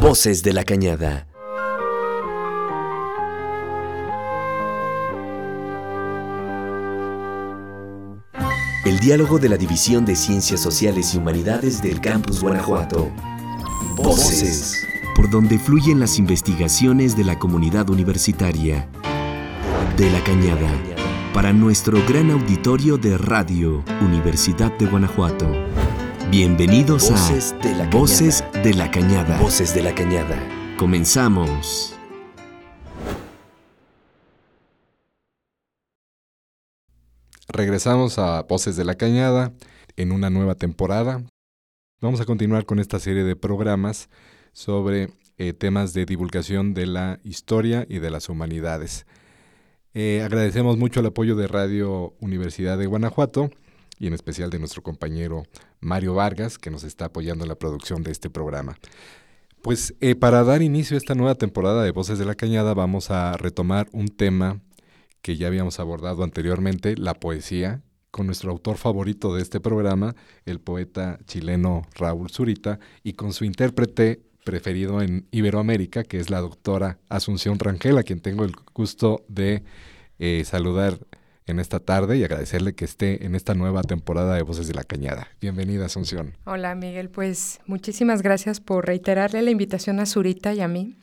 Voces de la Cañada. El diálogo de la División de Ciencias Sociales y Humanidades del Campus Guanajuato. Voces. Por donde fluyen las investigaciones de la comunidad universitaria. De la Cañada. Para nuestro gran auditorio de Radio Universidad de Guanajuato. Bienvenidos Voces a de la Voces de la Cañada. Voces de la Cañada. Comenzamos. Regresamos a Voces de la Cañada en una nueva temporada. Vamos a continuar con esta serie de programas sobre eh, temas de divulgación de la historia y de las humanidades. Eh, agradecemos mucho el apoyo de Radio Universidad de Guanajuato y en especial de nuestro compañero Mario Vargas, que nos está apoyando en la producción de este programa. Pues eh, para dar inicio a esta nueva temporada de Voces de la Cañada vamos a retomar un tema que ya habíamos abordado anteriormente, la poesía, con nuestro autor favorito de este programa, el poeta chileno Raúl Zurita, y con su intérprete preferido en Iberoamérica, que es la doctora Asunción Rangel, a quien tengo el gusto de eh, saludar en esta tarde y agradecerle que esté en esta nueva temporada de Voces de la Cañada. Bienvenida, Asunción. Hola, Miguel. Pues muchísimas gracias por reiterarle la invitación a Zurita y a mí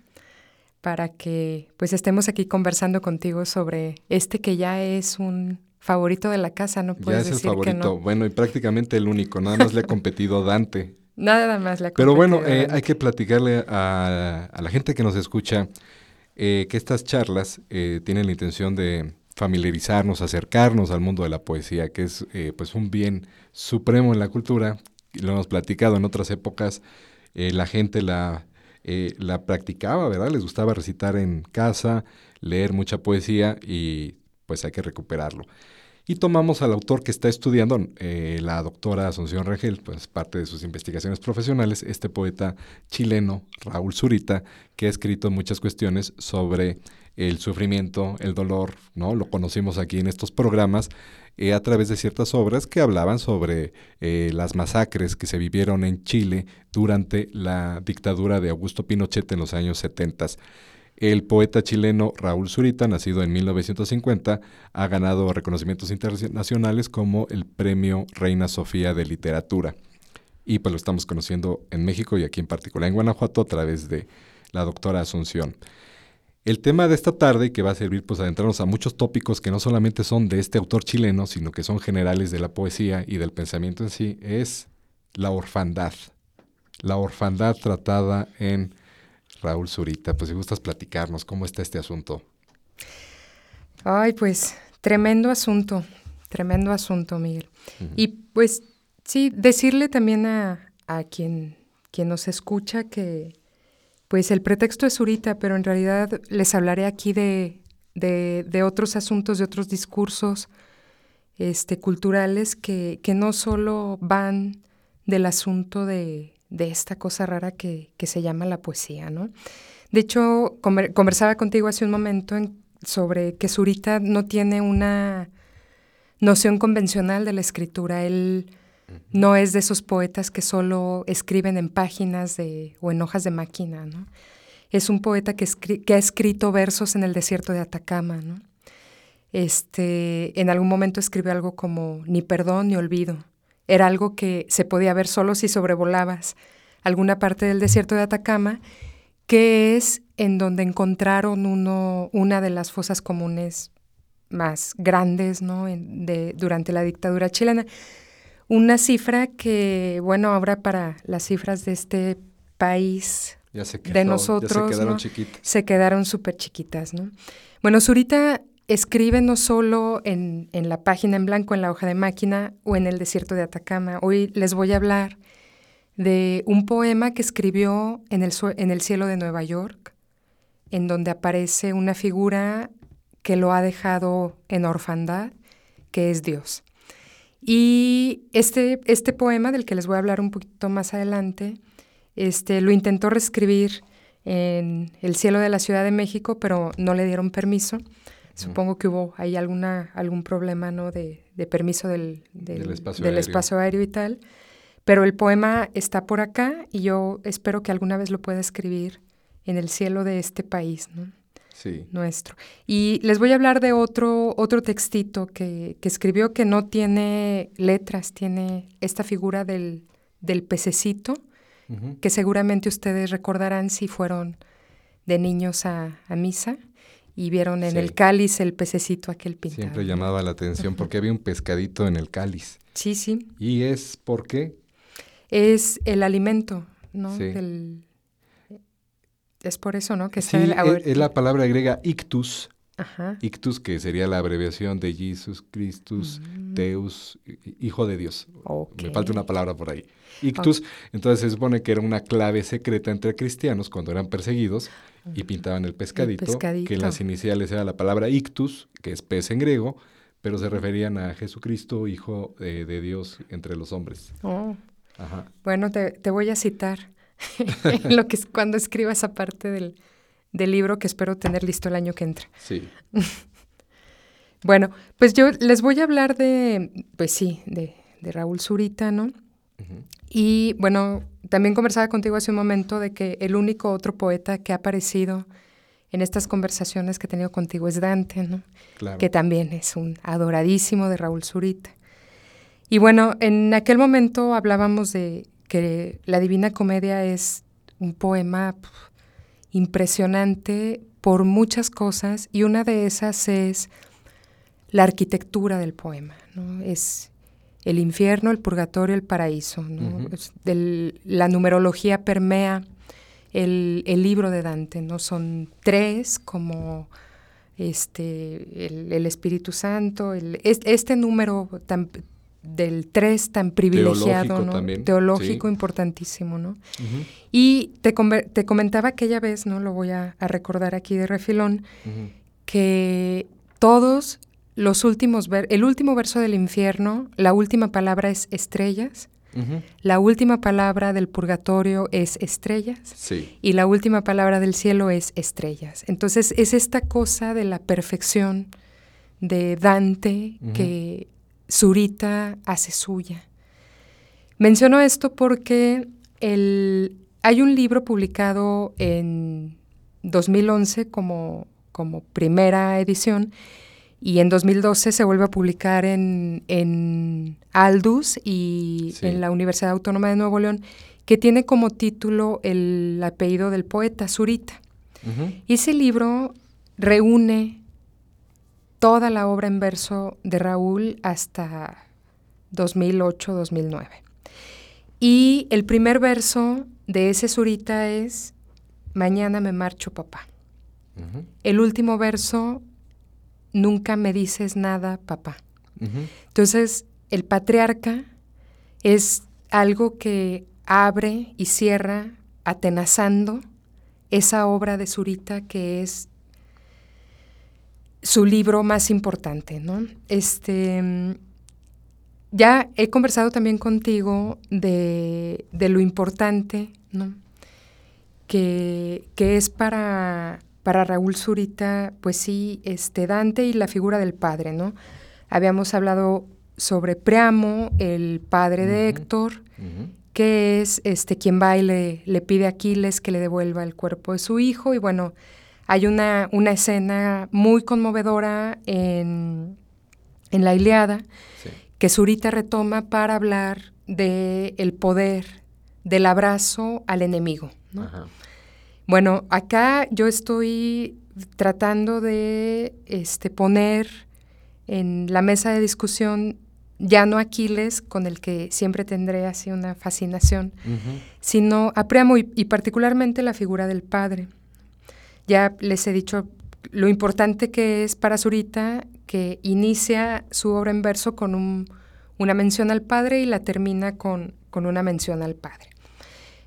para que pues estemos aquí conversando contigo sobre este que ya es un favorito de la casa, no Ya puedes es el decir que favorito, no. bueno, y prácticamente el único, nada más le ha competido Dante. Nada más la Pero bueno, eh, hay que platicarle a, a la gente que nos escucha eh, que estas charlas eh, tienen la intención de familiarizarnos, acercarnos al mundo de la poesía, que es eh, pues un bien supremo en la cultura. Lo hemos platicado en otras épocas, eh, la gente la, eh, la practicaba, ¿verdad? Les gustaba recitar en casa, leer mucha poesía y pues hay que recuperarlo. Y tomamos al autor que está estudiando, la doctora Asunción Rangel, pues parte de sus investigaciones profesionales, este poeta chileno, Raúl Zurita, que ha escrito muchas cuestiones sobre el sufrimiento, el dolor, ¿no? Lo conocimos aquí en estos programas eh, a través de ciertas obras que hablaban sobre eh, las masacres que se vivieron en Chile durante la dictadura de Augusto Pinochet en los años 70. El poeta chileno Raúl Zurita, nacido en 1950, ha ganado reconocimientos internacionales como el Premio Reina Sofía de Literatura. Y pues lo estamos conociendo en México y aquí en particular en Guanajuato a través de la doctora Asunción. El tema de esta tarde, que va a servir pues a adentrarnos a muchos tópicos que no solamente son de este autor chileno, sino que son generales de la poesía y del pensamiento en sí, es la orfandad. La orfandad tratada en Raúl Zurita. Pues si gustas platicarnos, ¿cómo está este asunto? Ay, pues tremendo asunto, tremendo asunto, Miguel. Y pues sí, decirle también a, a quien, quien nos escucha que pues el pretexto es Zurita, pero en realidad les hablaré aquí de, de, otros asuntos, de otros discursos este, culturales que, que no solo van del asunto de, de esta cosa rara que, que se llama la poesía, ¿no? De hecho, conver- conversaba contigo hace un momento en- sobre que Zurita no tiene una noción convencional de la escritura. Él no es de esos poetas que solo escriben en páginas de, o en hojas de máquina, ¿no? Es un poeta que, que ha escrito versos en el desierto de Atacama, ¿no? Este, en algún momento escribió algo como ni perdón ni olvido. Era algo que se podía ver solo si sobrevolabas alguna parte del desierto de Atacama, que es en donde encontraron uno, una de las fosas comunes más grandes ¿no? De, durante la dictadura chilena. Una cifra que, bueno, ahora para las cifras de este país Ya se de nosotros, ya se quedaron ¿no? chiquitas. se quedaron súper chiquitas, ¿no? Bueno, Zurita escribe no solo en, en la página en blanco, en la hoja de máquina o en el desierto de Atacama. Hoy les voy a hablar de un poema que escribió en el, en el cielo de Nueva York, en donde aparece una figura que lo ha dejado en orfandad, que es Dios. Y este, este poema, del que les voy a hablar un poquito más adelante, este, lo intentó reescribir en El cielo de la Ciudad de México, pero no le dieron permiso. Supongo que hubo ahí alguna, algún problema ¿no? de, de permiso del, del, Del espacio del aéreo. espacio aéreo y tal. Pero el poema está por acá y yo espero que alguna vez lo pueda escribir en el cielo de este país, ¿no? Sí. Nuestro. Y les voy a hablar de otro, otro textito que, que escribió que no tiene letras, tiene esta figura del, del pececito, que seguramente ustedes recordarán si fueron de niños a, a misa y vieron en Sí. el cáliz el pececito aquel pintado. Siempre llamaba la atención porque había un pescadito en el cáliz. Sí, sí. ¿Y es por qué? Es el alimento, ¿no? Sí. Del- es por eso, ¿no? Que Sí, el- es la palabra griega ictus, Ajá. ictus que sería la abreviación de Jesus Christus, Deus, hi- Hijo de Dios. Me Mm. Falta una palabra por ahí. Ictus, entonces se supone que era una clave secreta entre cristianos cuando eran perseguidos y pintaban el pescadito, que pescadito. en las iniciales era la palabra ictus, que es pez en griego, pero se referían a Jesucristo, Hijo eh, de Dios entre los hombres. Oh, Ajá. Bueno, te, te voy a citar en lo que es cuando escriba esa parte del, del libro que espero tener listo el año que entra. Sí. Bueno, pues yo les voy a hablar de, pues sí, de, de Raúl Zurita, ¿no? Y bueno, también conversaba contigo hace un momento de que el único otro poeta que ha aparecido en estas conversaciones que he tenido contigo es Dante, ¿no? Claro. que también es un adoradísimo de Raúl Zurita. Y bueno, en aquel momento hablábamos de que la Divina Comedia es un poema impresionante por muchas cosas y una de esas es la arquitectura del poema, ¿no? Es el infierno, el purgatorio, el paraíso, ¿no? La numerología permea el, el libro de Dante, ¿no? Son tres como este, el, el Espíritu Santo, este número tan, del tres tan privilegiado, Teológico ¿no? también, Teológico sí. importantísimo, ¿no? Y te, te comentaba aquella vez, ¿no? Lo voy a, a recordar aquí de refilón, que todos los últimos, ver- el último verso del infierno, la última palabra es estrellas, la última palabra del purgatorio es estrellas Sí. y la última palabra del cielo es estrellas. Entonces es esta cosa de la perfección de Dante que Zurita hace suya. Menciono esto porque el- hay un libro publicado en 2011 como, como primera edición y en 2012 se vuelve a publicar en, en Aldus y Sí. en la Universidad Autónoma de Nuevo León, que tiene como título el apellido del poeta, Zurita. Ujú. Y ese libro reúne toda la obra en verso de Raúl hasta 2008-2009. Y el primer verso de ese Zurita es, Mañana me marcho, papá. El último verso, Nunca me dices nada, papá. Entonces, el patriarca es algo que abre y cierra atenazando esa obra de Zurita que es su libro más importante, ¿no? Este, ya he conversado también contigo de, de lo importante, ¿no? Que, que es para, para Raúl Zurita, pues sí, este Dante y la figura del padre, ¿no? Habíamos hablado sobre Priamo, el padre de. Héctor, que es este quien va y le, le pide a Aquiles que le devuelva el cuerpo de su hijo. Y bueno, hay una, una escena muy conmovedora en, en la Iliada Sí. que Zurita retoma para hablar de el poder del abrazo al enemigo. ¿no? Ajá. Bueno, acá yo estoy tratando de este, poner en la mesa de discusión ya no Aquiles, con el que siempre tendré así una fascinación, sino a Priamo y, y particularmente la figura del padre. Ya les he dicho lo importante que es para Zurita que inicia su obra en verso con un- una mención al padre y la termina con, con una mención al padre.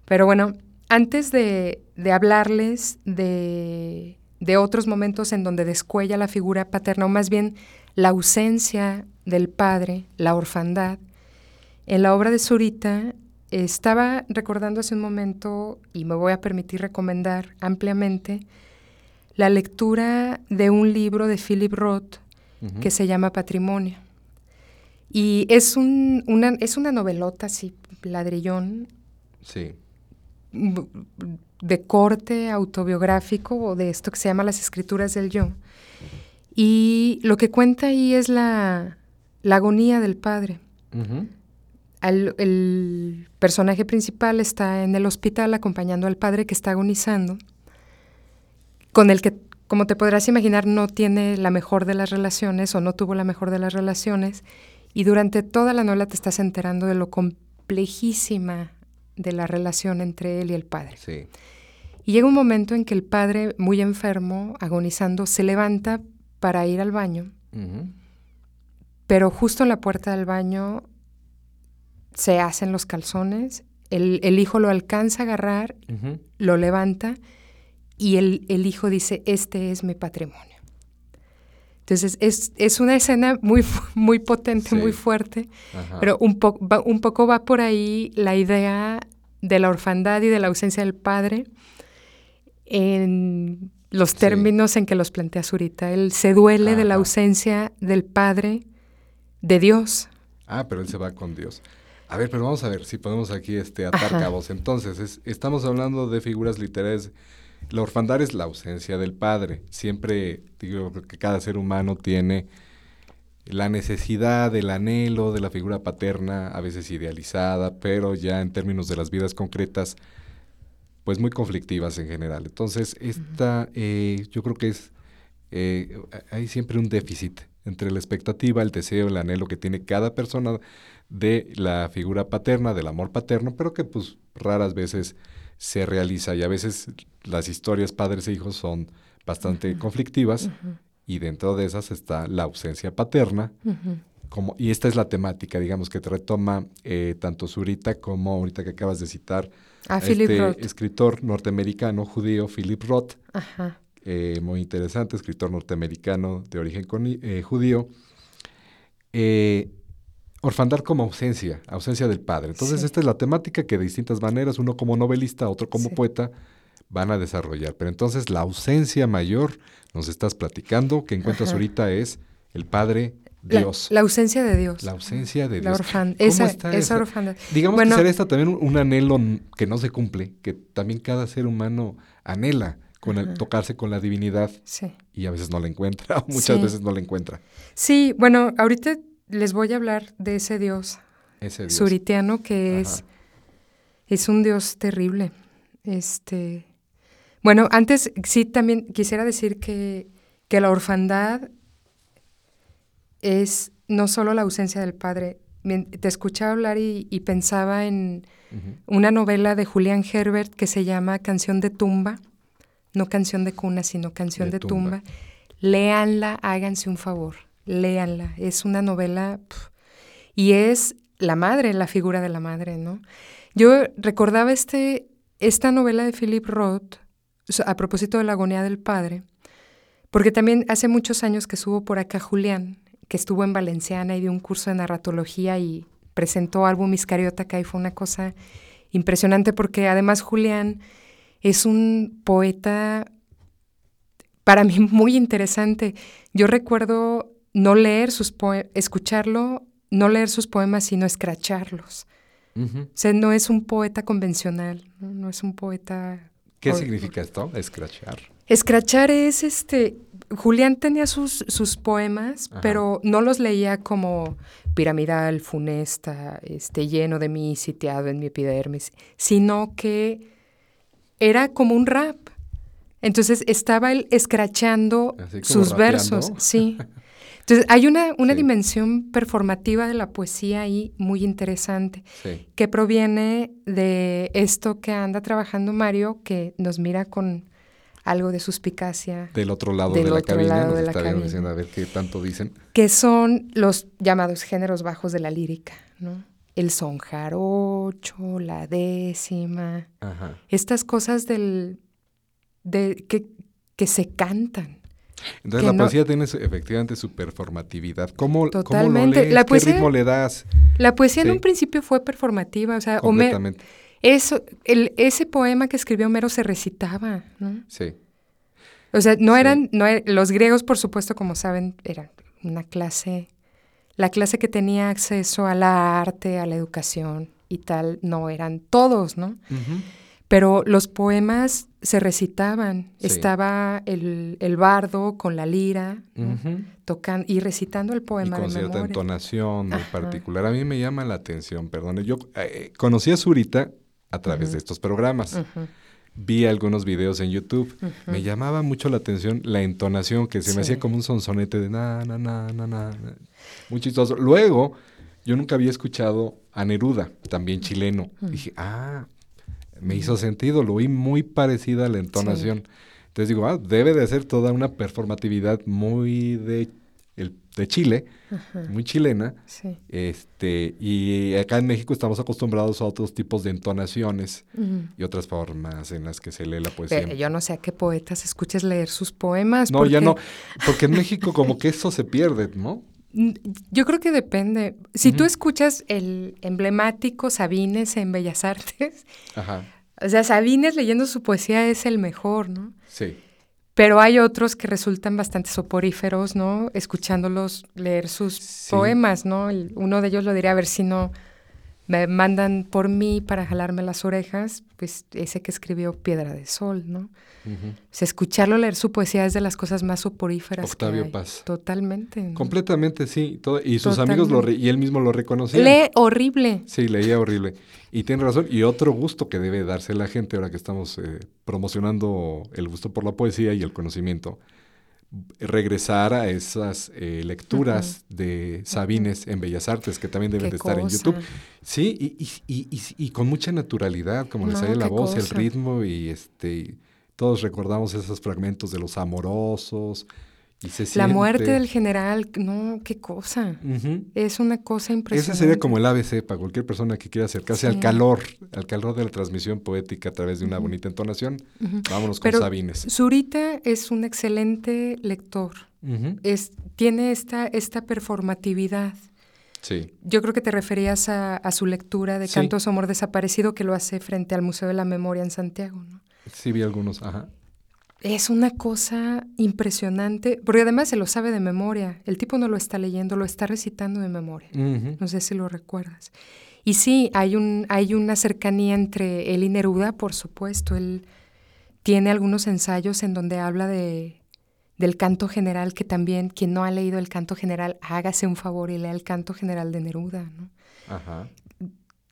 Pero bueno, antes de, de hablarles de, de otros momentos en donde descuella la figura paterna, o más bien la ausencia del padre, la orfandad, en la obra de Zurita estaba recordando hace un momento, y me voy a permitir recomendar ampliamente, la lectura de un libro de Philip Roth que se llama Patrimonio. Y es, un, una, es una novelota así ladrillón. Sí. De corte autobiográfico o de esto que se llama las escrituras del yo. Y lo que cuenta ahí es la, agonía del padre. el personaje principal está en el hospital acompañando al padre que está agonizando, con el que como te podrás imaginar, no tiene la mejor de las relaciones o no tuvo la mejor de las relaciones y durante toda la novela te estás enterando de lo complejísima de la relación entre él y el padre. Sí. Y llega un momento en que el padre, muy enfermo, agonizando, se levanta para ir al baño, pero justo en la puerta del baño se hacen los calzones, el, hijo lo alcanza a agarrar, lo levanta y el, el, hijo dice, este es mi patrimonio. Entonces es, es una escena muy, muy potente, muy fuerte, pero un, un poco va por ahí la idea de la orfandad y de la ausencia del padre en los términos en que los plantea Zurita. Él se duele de la ausencia del padre de Dios. Ah, pero él se va con Dios. A ver, pero vamos a ver si podemos aquí este, atar cabos. Entonces, estamos hablando de figuras literarias la orfandad es la ausencia del padre. Siempre digo que cada ser humano tiene la necesidad, el anhelo de la figura paterna, a veces idealizada, pero ya en términos de las vidas concretas, pues muy conflictivas en general. Entonces, esta, eh, yo creo que es, eh, hay siempre un déficit entre la expectativa, el deseo, el anhelo que tiene cada persona de la figura paterna, del amor paterno, pero que pues raras veces se realiza. Y a veces las historias padres e hijos son bastante conflictivas y dentro de esas está la ausencia paterna. Como, y esta es la temática, digamos, que te retoma eh, tanto Zurita como ahorita que acabas de citar a, este escritor norteamericano judío Philip Roth, eh, muy interesante, escritor norteamericano de origen eh, judío. Eh, Orfandad como ausencia, ausencia del padre. Entonces, esta es la temática que de distintas maneras, uno como novelista, otro como poeta, van a desarrollar. Pero entonces, la ausencia mayor, nos estás platicando, que encuentras ahorita es el Padre Dios. La, ausencia de Dios. La ausencia de Dios. La orfandad. Esa, esa, orfandad. Digamos que será esta también un, anhelo que no se cumple, que también cada ser humano anhela con el, tocarse con la divinidad sí. y a veces no la encuentra, muchas veces no la encuentra. Sí, bueno, ahorita les voy a hablar de ese dios, suritiano que es, es un dios terrible. Este, bueno, antes sí también quisiera decir que, que la orfandad es no solo la ausencia del padre. Te escuchaba hablar y, pensaba en una novela de Julián Herbert que se llama Canción de tumba, no canción de cuna, sino canción de, tumba. tumba. Léanla, háganse un favor léanla. Es una novela y es la madre, la figura de la madre, ¿no? Yo recordaba este, esta novela de Philip Roth a propósito de la agonía del padre, porque también hace muchos años que estuvo por acá Julián, que estuvo en Valenciana y dio un curso de narratología y presentó álbum Iscariota acá y fue una cosa impresionante porque además Julián es un poeta para mí muy interesante. Yo recuerdo no leer sus poemas, escucharlo, no leer sus poemas, sino escracharlos. O sea, no es un poeta convencional, no, es un poeta... ¿Qué significa esto, escrachar? Escrachar es, este, Julián tenía sus, sus poemas, pero no los leía como piramidal, funesta, este, lleno de mí, sitiado en mi epidermis, sino que era como un rap. Entonces estaba él escrachando sus versos, sí. Entonces, hay una, una dimensión performativa de la poesía ahí muy interesante, que proviene de esto que anda trabajando Mario, que nos mira con algo de suspicacia. Del otro lado de la cabina, nos está diciendo a ver qué tanto dicen. Que son los llamados géneros bajos de la lírica, ¿no? El son jarocho, la décima, estas cosas del, de, que, que se cantan. Entonces la poesía tiene efectivamente su performatividad. ¿Cómo, Totalmente. lo ¿Qué ritmo le das? La poesía en un principio fue performativa, o sea, eso, el, ese poema que escribió Homero se recitaba, ¿no? Sí. O sea, no eran, no er, los griegos, por supuesto, como saben, eran una clase, la clase que tenía acceso a la arte, a la educación, y tal, no eran todos, ¿no? Pero los poemas se recitaban. Estaba el, bardo con la lira, tocando y recitando el poema y con cierta entonación en particular. A mí me llama la atención, perdón. Yo eh, conocí a Zurita a través de estos programas. Vi algunos videos en YouTube. Me llamaba mucho la atención la entonación, que se me hacía como un sonsonete de na, na, na, na, na. Muy chistoso. Luego, yo nunca había escuchado a Neruda, también chileno. Dije, ah, me hizo sentido, lo oí muy parecida a la entonación. Entonces digo, ah, debe de ser toda una performatividad muy de, el, de Chile, muy chilena. Este, y acá en México estamos acostumbrados a otros tipos de entonaciones y otras formas en las que se lee la poesía. yo no sé a qué poetas escuches leer sus poemas. No, ya no, porque en México como que eso se pierde, ¿no? Yo creo que depende. Si tú escuchas el emblemático Sabines en Bellas Artes, o sea, Sabines leyendo su poesía es el mejor, ¿no? Sí. Pero hay otros que resultan bastante soporíferos, ¿no? Escuchándolos leer sus poemas, ¿no? uno de ellos lo diría, a ver si no me mandan por mí para jalarme las orejas, pues ese que escribió Piedra de Sol, ¿no? escucharlo leer su poesía es de las cosas más soporíferas. Octavio Paz. Totalmente. Completamente, sí. Todo, y sus amigos lo y él mismo lo reconocían. Lee horrible. Sí, leía horrible. Y tiene razón. Y otro gusto que debe darse la gente ahora que estamos eh, promocionando el gusto por la poesía y el conocimiento regresar a esas eh, lecturas de Sabines en Bellas Artes, que también deben de estar en YouTube. Sí, y, y, y, y, con mucha naturalidad, como les sale la voz, el ritmo, y este todos recordamos esos fragmentos de los amorosos, la muerte del general, no, qué cosa. Es una cosa impresionante. Ese sería como el ABC para cualquier persona que quiera acercarse al calor, al calor de la transmisión poética a través de una bonita entonación. Vámonos con Sabines. Zurita es un excelente lector. es, tiene esta, esta performatividad. Sí. Yo creo que te referías a, su lectura de Cantos Amor Desaparecido que lo hace frente al Museo de la Memoria en Santiago, ¿no? Sí, vi algunos, ajá. Es una cosa impresionante, porque además se lo sabe de memoria. El tipo no lo está leyendo, lo está recitando de memoria. No sé si lo recuerdas. Y sí, hay, un, hay una cercanía entre él y Neruda, por supuesto. Él tiene algunos ensayos en donde habla de, del canto general, que también quien no ha leído el canto general, hágase un favor y lea el canto general de Neruda. ¿no? Ajá.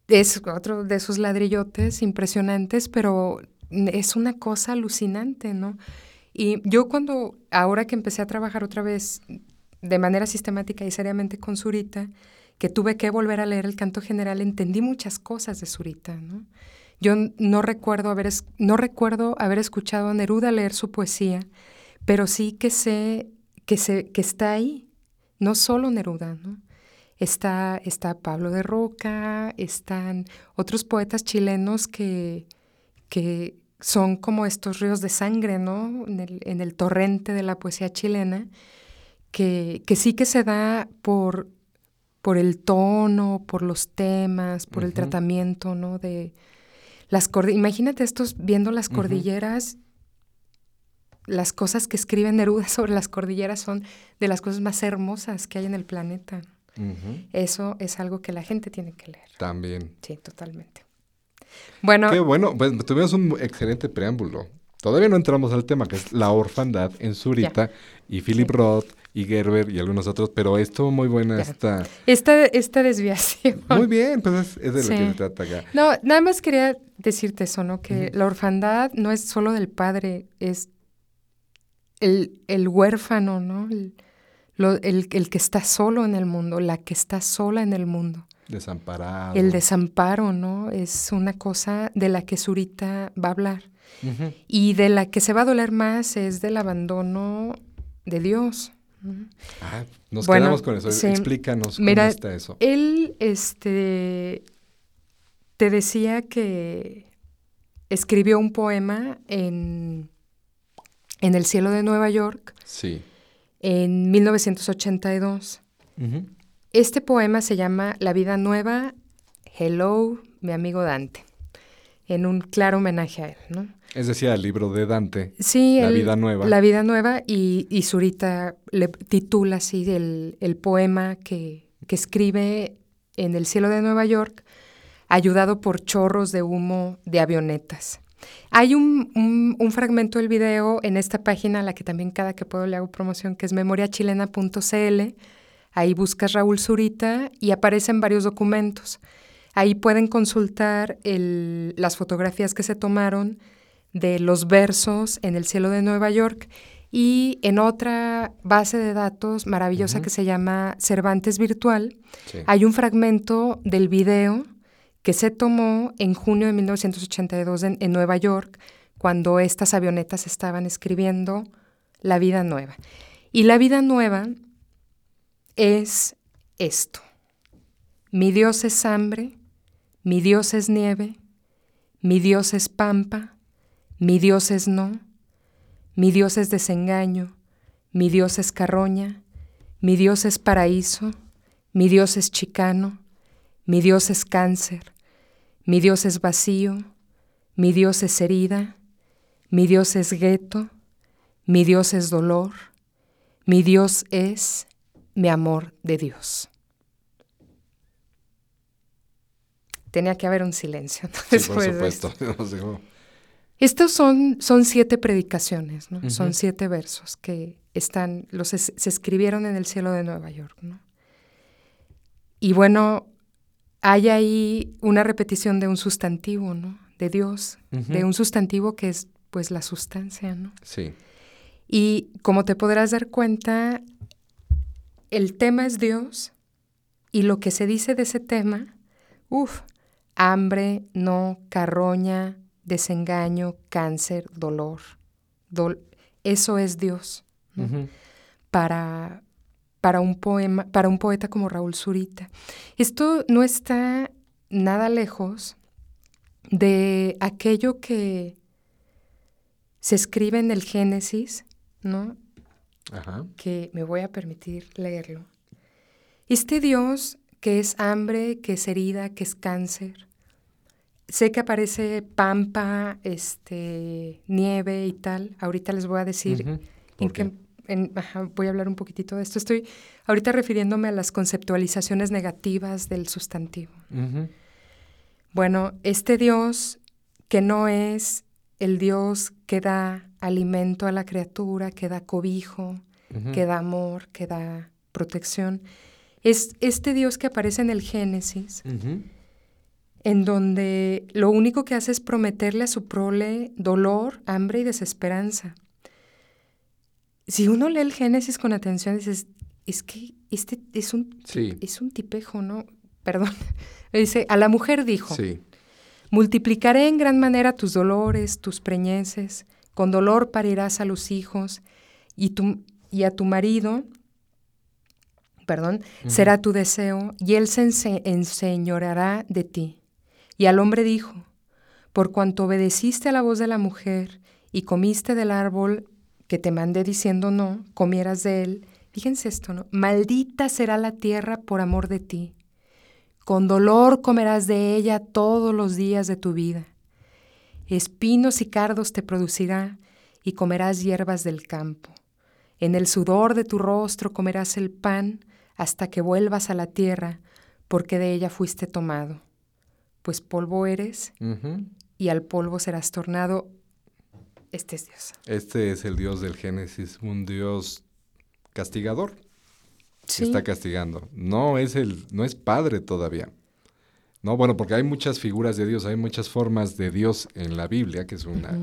Es otro de esos ladrillotes impresionantes, pero es una cosa alucinante, ¿no? Y yo cuando, ahora que empecé a trabajar otra vez de manera sistemática y seriamente con Zurita, que tuve que volver a leer el canto general, entendí muchas cosas de Zurita, ¿no? Yo no recuerdo haber, no recuerdo haber escuchado a Neruda leer su poesía, pero sí que sé que, se, que está ahí, no solo Neruda, ¿no? Está, está Pablo de Roca, están otros poetas chilenos que, que son como estos ríos de sangre, ¿no? En el, torrente de la poesía chilena, que, que, sí que se da por, por el tono, por los temas, por el tratamiento, ¿no? De las Imagínate estos viendo las cordilleras, las cosas que escribe Neruda sobre las cordilleras son de las cosas más hermosas que hay en el planeta. Eso es algo que la gente tiene que leer. También. Sí, totalmente. Bueno. Qué bueno, pues tuvimos un excelente preámbulo. Todavía no entramos al tema, que es la orfandad en Zurita y Philip Roth y Gerber y algunos otros, pero estuvo muy buena esta... Esta, esta desviación. Muy bien, pues es, de lo que se trata acá. No, nada más quería decirte eso, ¿no? Que la orfandad no es solo del padre, es el, el huérfano, ¿no? El, el, el que está solo en el mundo, la que está sola en el mundo. Desamparado. El desamparo, ¿no? Es una cosa de la que Zurita va a hablar. Y de la que se va a doler más es del abandono de Dios. Ah, nos quedamos con eso. Explícanos cómo está eso. Él, este, te decía que escribió un poema en, en el cielo de Nueva York. Sí. En 1982. Este poema se llama La vida nueva, Hello, mi amigo Dante, en un claro homenaje a él, ¿no? Es decir, el libro de Dante, sí, La vida nueva. La vida nueva, y, y Zurita le titula así el, el poema que, que escribe en el cielo de Nueva York ayudado por chorros de humo de avionetas. Hay un, fragmento del video en esta página a la que también cada que puedo le hago promoción, que es memoriachilena.cl. Ahí buscas Raúl Zurita y aparecen varios documentos. Ahí pueden consultar las fotografías que se tomaron de los versos en el cielo de Nueva York y en otra base de datos maravillosa que se llama Cervantes Virtual, hay un fragmento del video que se tomó en junio de 1982 en, Nueva York, cuando estas avionetas estaban escribiendo La vida nueva. Y la vida nueva es esto. Mi Dios es hambre, mi Dios es nieve, mi Dios es pampa, mi Dios es no, mi Dios es desengaño, mi Dios es carroña, mi Dios es paraíso, mi Dios es chicano, mi Dios es cáncer, mi Dios es vacío, mi Dios es herida, mi Dios es gueto, mi Dios es dolor, mi Dios es mi amor de Dios. Tenía que haber un silencio. Sí, por supuesto. Estos son, son siete predicaciones, ¿no? Son siete versos que están, los se escribieron en el cielo de Nueva York, ¿no? Y bueno, hay ahí una repetición de un sustantivo, ¿no? De Dios, de un sustantivo que es, pues, la sustancia, ¿no? Sí. Y como te podrás dar cuenta, el tema es Dios y lo que se dice de ese tema, uff, hambre, no, carroña, desengaño, cáncer, dolor. eso es Dios. para, para, un poema, para un poeta como Raúl Zurita. Esto no está nada lejos de aquello que se escribe en el Génesis, ¿no? Que me voy a permitir leerlo. Este Dios que es hambre, que es herida, que es cáncer, Sé que aparece pampa, este, nieve y tal. Ahorita les voy a decir en voy a hablar un poquitito de esto. Estoy ahorita refiriéndome a las conceptualizaciones negativas del sustantivo. Bueno, este Dios que no es el Dios que da alimento a la criatura, que da cobijo, que da amor, que da protección, es este Dios que aparece en el Génesis en donde lo único que hace es prometerle a su prole dolor, hambre y desesperanza. Si uno lee el Génesis con atención, dices, es que este es un, es un tipejo, ¿no? Perdón. Dice, a la mujer dijo, multiplicaré en gran manera tus dolores, tus preñeces, con dolor parirás a los hijos, y, tu, y a tu marido, perdón, será tu deseo, y él se enseñoreará de ti. Y al hombre dijo, por cuanto obedeciste a la voz de la mujer y comiste del árbol que te mandé diciendo no, comieras de él, fíjense esto, ¿no? Maldita será la tierra por amor de ti. Con dolor comerás de ella todos los días de tu vida. Espinos y cardos te producirá y comerás hierbas del campo. En el sudor de tu rostro comerás el pan hasta que vuelvas a la tierra, porque de ella fuiste tomado pues polvo eres y al polvo serás tornado. Este es Dios. Este es el Dios del Génesis, un Dios castigador. Sí. está castigando. No es el, no es padre todavía. No, bueno, porque hay muchas figuras de Dios, hay muchas formas de Dios en la Biblia, que es una,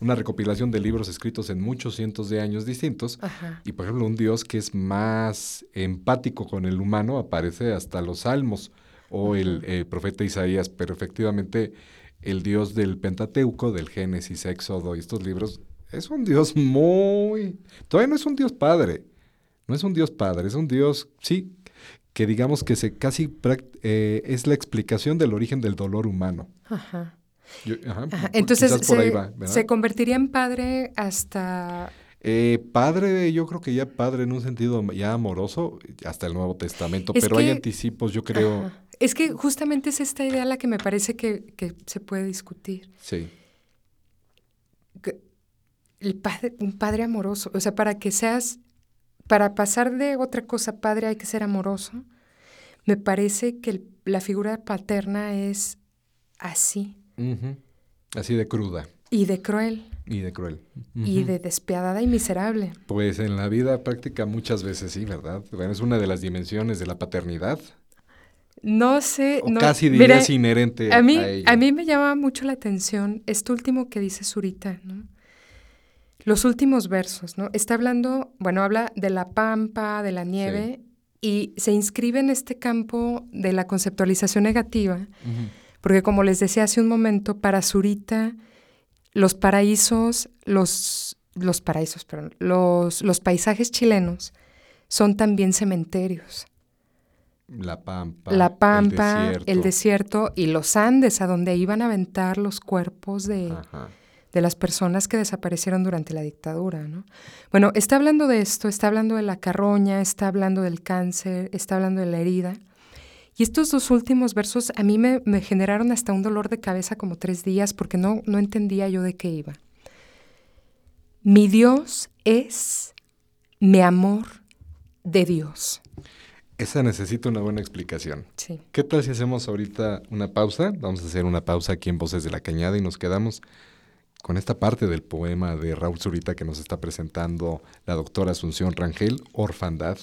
una recopilación de libros escritos en muchos cientos de años distintos. Y por ejemplo, un Dios que es más empático con el humano aparece hasta los salmos o el, profeta Isaías, pero efectivamente el Dios del Pentateuco, del Génesis, Éxodo y estos libros, es un Dios muy... Todavía no es un Dios padre, no es un Dios padre, es un Dios, sí, que digamos que se casi eh, es la explicación del origen del dolor humano. Ajá. Entonces se, convertiría en padre hasta... Eh, padre, yo creo que ya padre en un sentido ya amoroso, hasta el Nuevo Testamento, pero hay anticipos, yo creo, es que justamente es esta idea la que me parece que, se puede discutir. Sí. el padre, un padre amoroso, o sea, para que seas, para pasar de otra cosa padre hay que ser amoroso. me parece que la figura paterna es así. Así de cruda. Y de cruel. Y de cruel. Y de despiadada y miserable. Pues en la vida práctica muchas veces sí, ¿verdad? es una de las dimensiones de la paternidad. No sé. O casi dirías inherente a, mí, a A mí me llama mucho la atención esto último que dice Zurita, ¿no? Los últimos versos, ¿no? Está hablando, bueno, habla de la pampa, de la nieve, y se inscribe en este campo de la conceptualización negativa, porque como les decía hace un momento, para Zurita, los paraísos, los, los paraísos, perdón, los, los paisajes chilenos son también cementerios. La Pampa. La Pampa, el desierto. y los Andes, a donde iban a aventar los cuerpos de, de las personas que desaparecieron durante la dictadura. ¿no? Bueno, está hablando de esto, está hablando de la carroña, está hablando del cáncer, está hablando de la herida. Y estos dos últimos versos a mí me, generaron hasta un dolor de cabeza como tres días porque no, no entendía yo de qué iba. Mi Dios es mi amor de Dios. Esa necesita una buena explicación. Sí. ¿Qué tal si hacemos ahorita una pausa? Vamos a hacer una pausa aquí en Voces de la Cañada y nos quedamos con esta parte del poema de Raúl Zurita que nos está presentando la doctora Asunción Rangel, Orfandad.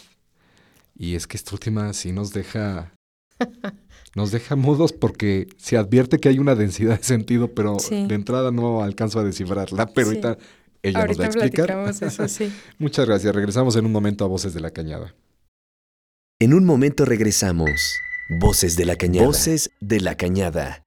Y es que esta última sí nos deja nos deja mudos porque se advierte que hay una densidad de sentido, pero de entrada no alcanzo a descifrarla, pero ahorita ella nos va a explicar. Eso, sí. Muchas gracias. Regresamos en un momento a Voces de la Cañada. En un momento regresamos. Voces de la Cañada. Voces de la Cañada.